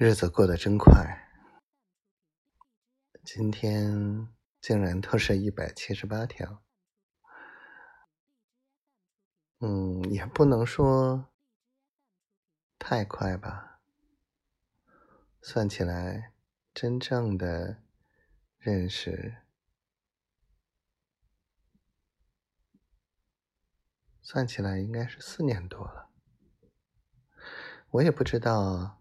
日子过得真快，今天竟然都是一百七十八条。嗯，也不能说太快吧。算起来，真正的认识，算起来应该是四年多了。我也不知道。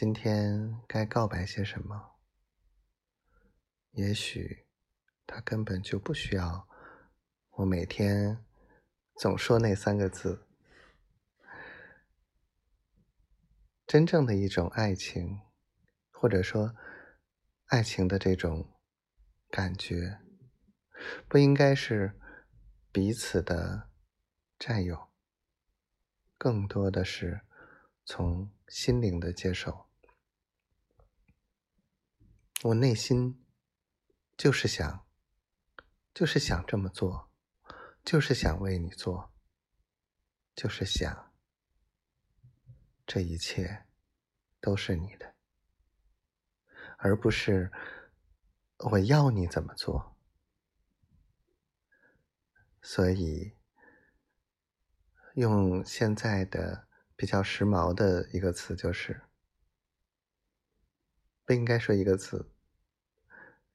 今天该告白些什么？也许他根本就不需要我每天总说那三个字。真正的一种爱情，或者说爱情的这种感觉，不应该是彼此的占有，更多的是从心灵的接受。我内心就是想，就是想这么做，就是想为你做，就是想，这一切都是你的，而不是我要你怎么做。所以，用现在的比较时髦的一个词就是。不应该说一个字，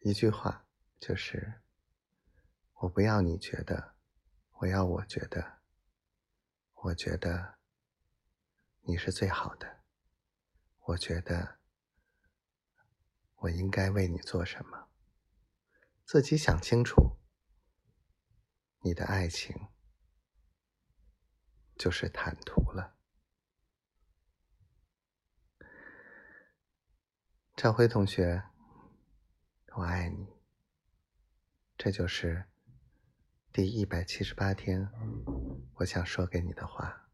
一句话，就是我不要你觉得，我要我觉得，我觉得你是最好的，我觉得我应该为你做什么，自己想清楚，你的爱情就是坦途了。小辉同学，我爱你。这就是第一百七十八天，我想说给你的话。